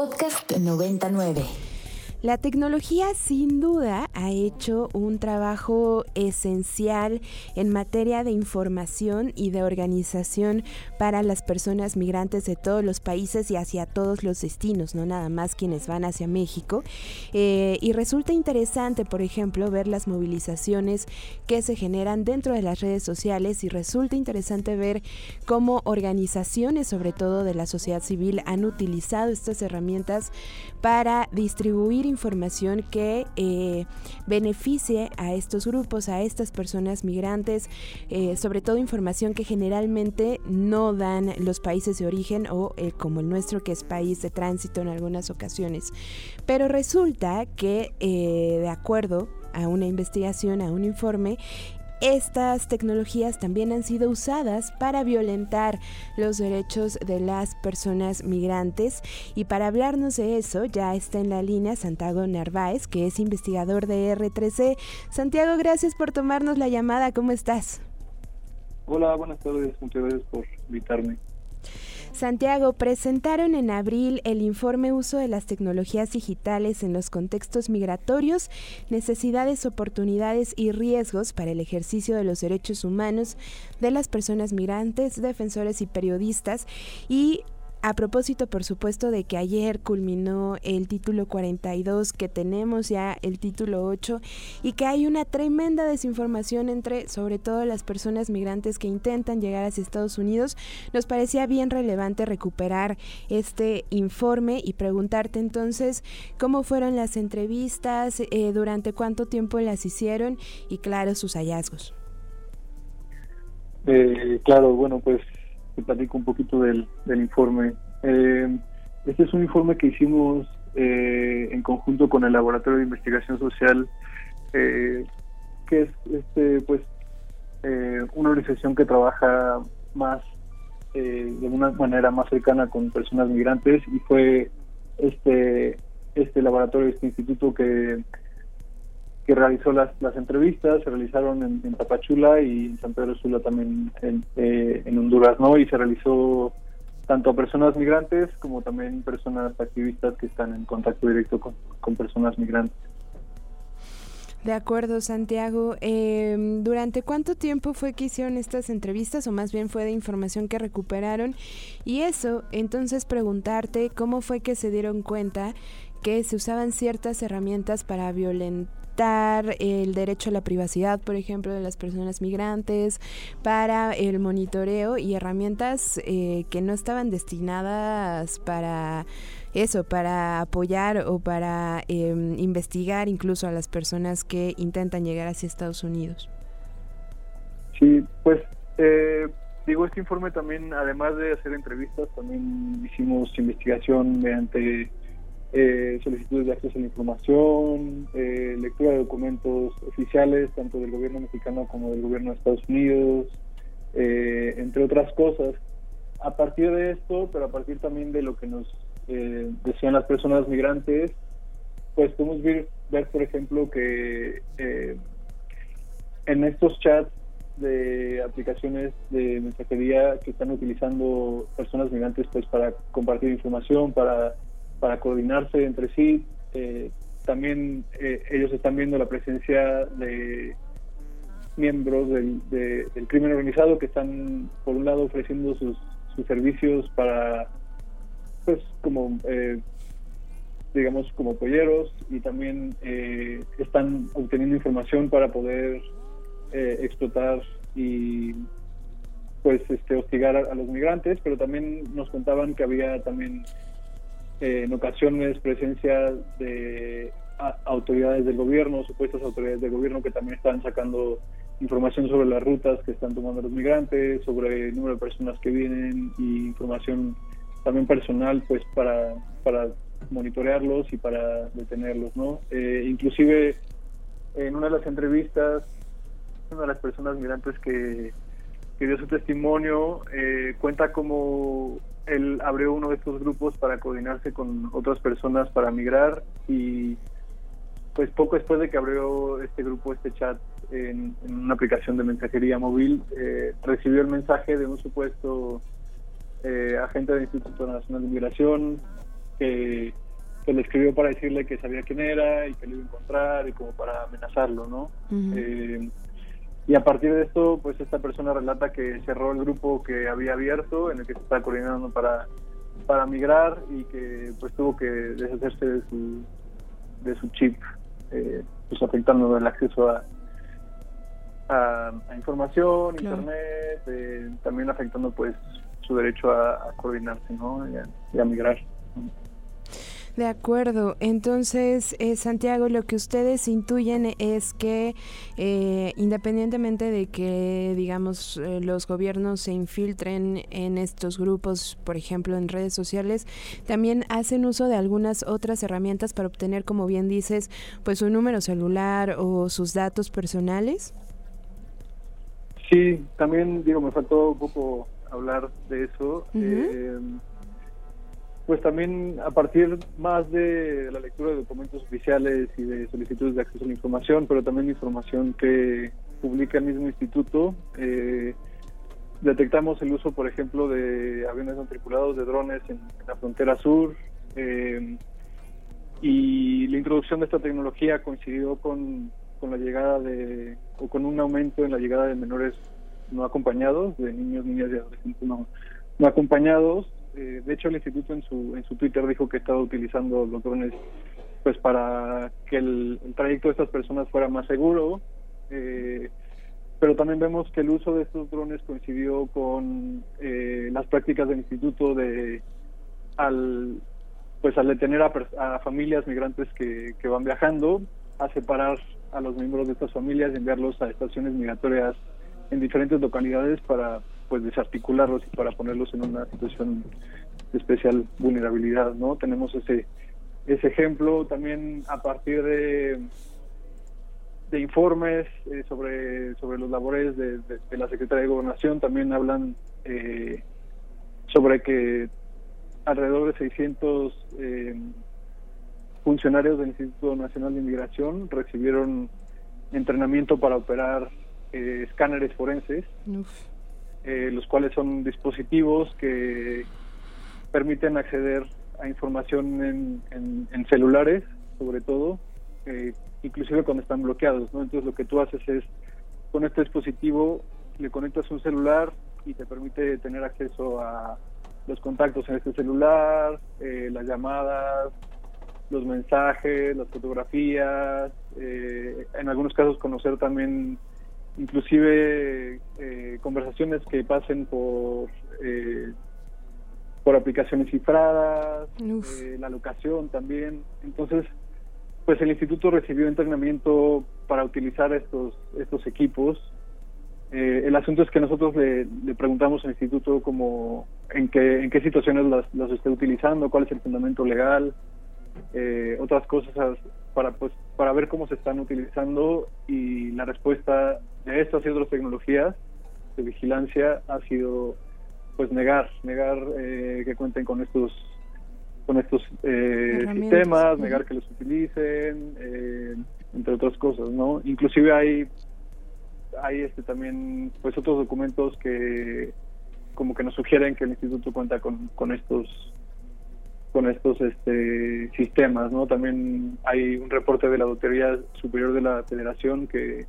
Podcast 99. La tecnología sin duda ha hecho un trabajo esencial en materia de información y de organización para las personas migrantes de todos los países y hacia todos los destinos, no nada más quienes van hacia México. Eh, y resulta interesante, por ejemplo, ver las movilizaciones que se generan dentro de las redes sociales y resulta interesante ver cómo organizaciones, sobre todo de la sociedad civil, han utilizado estas herramientas para distribuir información que eh, beneficie a estos grupos, a estas personas migrantes, eh, sobre todo información que generalmente no dan los países de origen o eh, como el nuestro que es país de tránsito en algunas ocasiones. Pero resulta que de acuerdo a una investigación, a un informe, estas tecnologías también han sido usadas para violentar los derechos de las personas migrantes y para hablarnos de eso ya está en la línea Santiago Narváez, que es investigador de R3C. Santiago, gracias por tomarnos la llamada, ¿cómo estás? Hola, buenas tardes, muchas gracias por invitarme. Santiago, presentaron en abril el informe Uso de las tecnologías digitales en los contextos migratorios, necesidades, oportunidades y riesgos para el ejercicio de los derechos humanos de las personas migrantes, defensores y periodistas y a propósito, por supuesto, de que ayer culminó el título 42, que tenemos ya el título 8 y que hay una tremenda desinformación entre, sobre todo, las personas migrantes que intentan llegar hacia Estados Unidos, nos parecía bien relevante recuperar este informe y preguntarte entonces cómo fueron las entrevistas, eh, durante cuánto tiempo las hicieron y, claro, sus hallazgos. Eh, claro, bueno, pues platico un poquito del, informe. Eh, este es un informe que hicimos eh, en conjunto con el Laboratorio de Investigación Social, eh, que es este pues una organización que trabaja más de una manera más cercana con personas migrantes y fue este este laboratorio, este instituto que que realizó las, las entrevistas, se realizaron en, Tapachula y en San Pedro Sula también en, eh, en Honduras, ¿no? Y se realizó tanto a personas migrantes como también personas activistas que están en contacto directo con, personas migrantes. De acuerdo, Santiago. Em, ¿Durante cuánto tiempo fue que hicieron estas entrevistas o más bien fue de información que recuperaron? Y eso, entonces preguntarte cómo fue que se dieron cuenta que se usaban ciertas herramientas para violentar el derecho a la privacidad, por ejemplo, de las personas migrantes, para el monitoreo y herramientas eh, que no estaban destinadas para eso, para apoyar o para em, investigar incluso a las personas que intentan llegar hacia Estados Unidos. Sí, pues eh, digo, este informe también, además de hacer entrevistas, también hicimos investigación mediante eh, solicitudes de acceso a la información, eh, lectura de documentos oficiales, tanto del gobierno mexicano como del gobierno de Estados Unidos, eh, entre otras cosas. A partir de esto, pero a partir también de lo que nos decían las personas migrantes, pues podemos ver, ver por ejemplo, que en estos chats de aplicaciones de mensajería que están utilizando personas migrantes pues para compartir información, para para coordinarse entre sí. Eh, también eh, ellos están viendo la presencia de miembros del, del, crimen organizado que están, por un lado, ofreciendo sus, sus servicios para, pues, como, eh, digamos, como polleros y también están obteniendo información para poder explotar y pues este hostigar a, los migrantes pero también nos contaban que había también eh, en ocasiones presencia de autoridades del gobierno, supuestas autoridades del gobierno que también están sacando información sobre las rutas que están tomando los migrantes, sobre el número de personas que vienen y información también personal pues para, para monitorearlos y para detenerlos, ¿no? Eh, inclusive en una de las entrevistas, una de las personas migrantes que, que dio su testimonio eh, cuenta como él abrió uno de estos grupos para coordinarse con otras personas para migrar y pues poco después de que abrió este grupo, este chat en, una aplicación de mensajería móvil, eh, recibió el mensaje de un supuesto eh, agente del Instituto Nacional de Migración que, le escribió para decirle que sabía quién era y que lo iba a encontrar y como para amenazarlo, ¿no? Eh, y a partir de esto, pues esta persona relata que cerró el grupo que había abierto, en el que se está coordinando para, para migrar y que pues tuvo que deshacerse de su, de su chip, eh, pues afectando el acceso a, a, información, internet, eh, también afectando pues su derecho a, coordinarse ¿no? y a, migrar. De acuerdo, entonces eh, Santiago, lo que ustedes intuyen es que eh, independientemente de que, digamos, los gobiernos se infiltren en estos grupos, por ejemplo, en redes sociales, también hacen uso de algunas otras herramientas para obtener, como bien dices, pues un número celular o sus datos personales. Sí, también digo, me faltó un poco hablar de eso. Eh, pues también a partir más de la lectura de documentos oficiales y de solicitudes de acceso a la información, pero también información que publica el mismo instituto, eh, detectamos el uso, por ejemplo, de aviones no de drones en, la frontera sur, eh, y la introducción de esta tecnología coincidió con con la llegada de, o con un aumento en la llegada de menores no acompañados, de niños, niñas y adolescentes no, no acompañados. Eh, de hecho, el instituto en su, en su Twitter dijo que estaba utilizando los drones pues para que el, trayecto de estas personas fuera más seguro. Eh, pero también vemos que el uso de estos drones coincidió con eh, las prácticas del instituto de al pues al detener a, a familias migrantes que, que van viajando a separar a los miembros de estas familias y enviarlos a estaciones migratorias en diferentes localidades para pues desarticularlos y para ponerlos en una situación de especial vulnerabilidad, ¿no? Tenemos ese ese ejemplo también a partir de de informes eh, sobre sobre los labores de, la Secretaría de Gobernación. También hablan eh, sobre que alrededor de 600 eh, funcionarios del Instituto Nacional de Inmigración recibieron entrenamiento para operar eh, escáneres forenses, eh, los cuales son dispositivos que permiten acceder a información en, celulares, sobre todo, eh, inclusive cuando están bloqueados. ¿no? Entonces lo que tú haces es, con este dispositivo, le conectas un celular y te permite tener acceso a los contactos en este celular, las llamadas, los mensajes, las fotografías, eh, en algunos casos conocer también inclusive eh, conversaciones que pasen por eh, por aplicaciones cifradas, la locación también. Entonces, pues el instituto recibió entrenamiento para utilizar estos estos equipos. el asunto es que nosotros le, preguntamos al instituto como en qué en qué situaciones las, las esté utilizando, cuál es el fundamento legal, eh, otras cosas para pues para ver cómo se están utilizando y la respuesta de estas y otras tecnologías de vigilancia ha sido pues negar negar eh, que cuenten con estos con estos eh, sistemas negar que los utilicen entre otras cosas no inclusive hay hay este también pues otros documentos que como que nos sugieren que el instituto cuenta con, con estos con estos este, sistemas, ¿no? También hay un reporte de la Auditoría Superior de la Federación que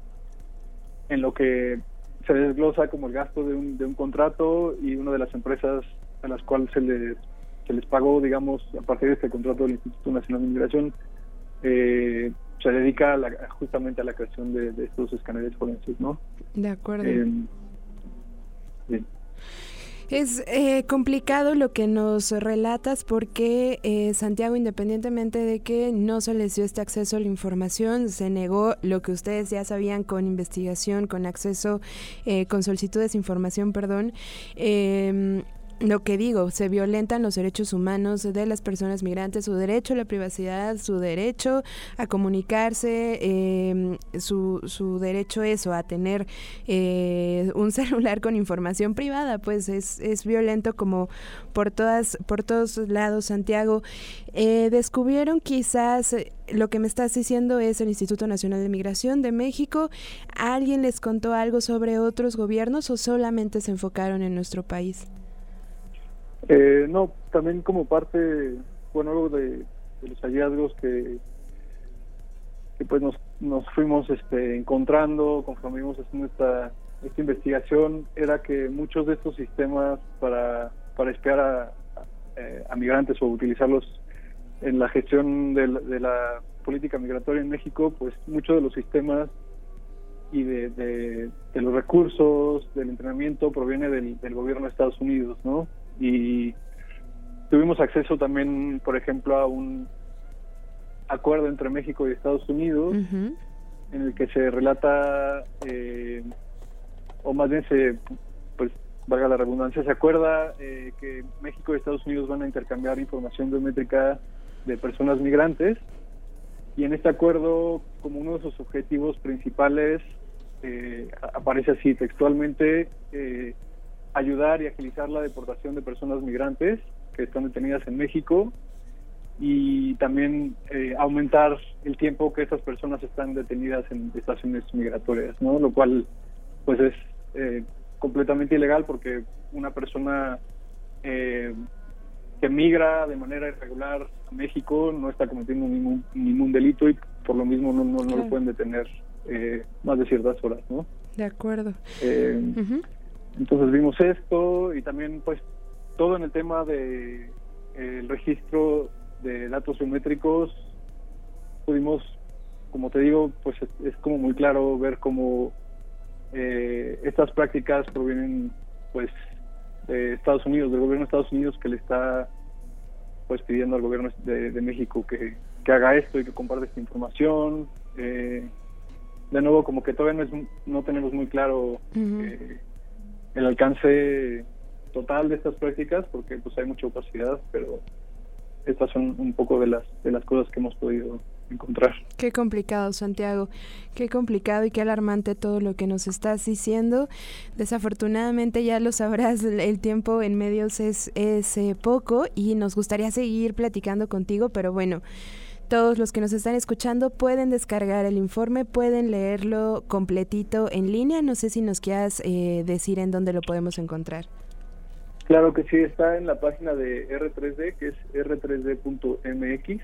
en lo que se desglosa como el gasto de un, de un contrato y una de las empresas a las cuales se les, se les pagó, digamos, a partir de este contrato del Instituto Nacional de Inmigración, eh, se dedica justamente a la creación de, estos escáneres forenses, ¿no? De acuerdo. Eh, es eh, complicado lo que nos relatas porque eh, Santiago, independientemente de que no se les dio este acceso a la información, se negó lo que ustedes ya sabían con investigación, con acceso, eh, con solicitudes de información, perdón. Eh, lo que digo, se violentan los derechos humanos de las personas migrantes, su derecho a la privacidad, su derecho a comunicarse, em, su, su derecho eso, a tener eh, un celular con información privada, pues es, es violento como por todas, por todos lados, Santiago. Eh, descubrieron quizás eh, lo que me estás diciendo es el Instituto Nacional de Migración de México. ¿Alguien les contó algo sobre otros gobiernos o solamente se enfocaron en nuestro país? Eh, no, también como parte bueno, luego de, los hallazgos que, pues nos, nos fuimos este, encontrando conforme haciendo esta, esta investigación, era que muchos de estos sistemas para, para espiar a, eh, a migrantes o utilizarlos en la gestión de la, política migratoria en México, pues muchos de los sistemas y de, de, los recursos, del entrenamiento proviene del, gobierno de Estados Unidos, ¿no? Y tuvimos acceso también, por ejemplo, a un acuerdo entre México y Estados Unidos en el que se relata, eh, o más bien se, pues valga la redundancia, se acuerda eh, que México y Estados Unidos van a intercambiar información biométrica de personas migrantes y en este acuerdo como uno de sus objetivos principales eh, aparece así textualmente eh, ayudar y agilizar la deportación de personas migrantes que están detenidas en México y también eh, aumentar el tiempo que esas personas están detenidas en estaciones migratorias, ¿no? Lo cual, pues es completamente ilegal porque una persona que migra de manera irregular a México no está cometiendo ningún, ningún delito y por lo mismo no, no, no lo pueden detener eh, más de ciertas horas, ¿no? De acuerdo. Eh, entonces vimos esto y también pues todo en el tema de el registro de datos biométricos pudimos, como te digo, pues es, como muy claro ver cómo eh, estas prácticas provienen pues de Estados Unidos, del gobierno de Estados Unidos que le está pues pidiendo al gobierno de, México que, que, haga esto y que comparte esta información. Eh, de nuevo como que todavía no, es, no tenemos muy claro eh, el alcance total de estas prácticas porque pues hay mucha opacidad pero estas son un poco de las de las cosas que hemos podido encontrar. Qué complicado, Santiago. Qué complicado y qué alarmante todo lo que nos estás diciendo. Desafortunadamente ya lo sabrás, el tiempo en medios es, es eh, poco y nos gustaría seguir platicando contigo, pero bueno, todos los que nos están escuchando pueden descargar el informe, pueden leerlo completito en línea. No sé si nos quieras eh, decir en dónde lo podemos encontrar. Claro que sí, está en la página de R3D, que es r3d.mx.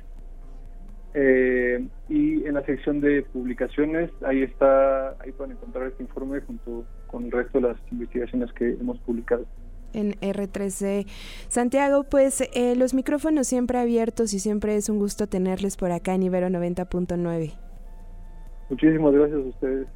Eh, y en la sección de publicaciones, ahí está, ahí pueden encontrar este informe junto con el resto de las investigaciones que hemos publicado en R3C. Santiago, pues eh, los micrófonos siempre abiertos y siempre es un gusto tenerles por acá en Ibero 90.9. Muchísimas gracias a ustedes.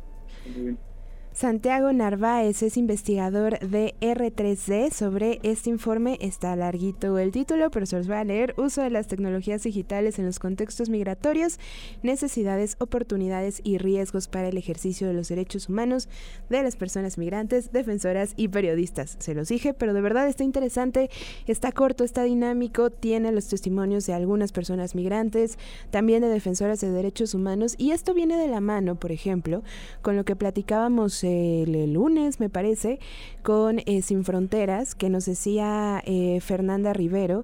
Santiago Narváez es investigador de R3D. Sobre este informe está larguito el título, pero se los voy a leer. Uso de las tecnologías digitales en los contextos migratorios, necesidades, oportunidades y riesgos para el ejercicio de los derechos humanos de las personas migrantes, defensoras y periodistas. Se los dije, pero de verdad está interesante, está corto, está dinámico, tiene los testimonios de algunas personas migrantes, también de defensoras de derechos humanos y esto viene de la mano, por ejemplo, con lo que platicábamos el, lunes, me parece, con eh, Sin Fronteras, que nos decía eh, Fernanda Rivero,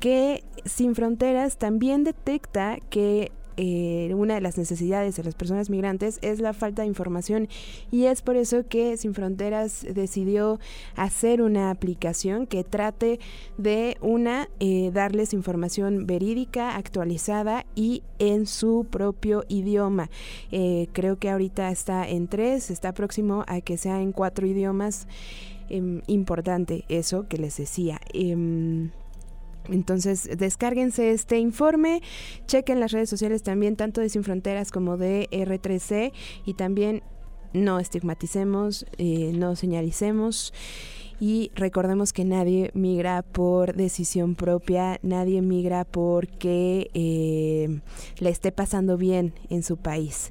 que Sin Fronteras también detecta que eh, una de las necesidades de las personas migrantes es la falta de información y es por eso que Sin Fronteras decidió hacer una aplicación que trate de una eh, darles información verídica, actualizada y en su propio idioma. Eh, creo que ahorita está en tres, está próximo a que sea en cuatro idiomas. Em, importante eso que les decía. Entonces, descárguense este informe, chequen las redes sociales también, tanto de Sin Fronteras como de R3C, y también no estigmaticemos, eh, no señalicemos. Y recordemos que nadie migra por decisión propia, nadie migra porque eh, le esté pasando bien en su país.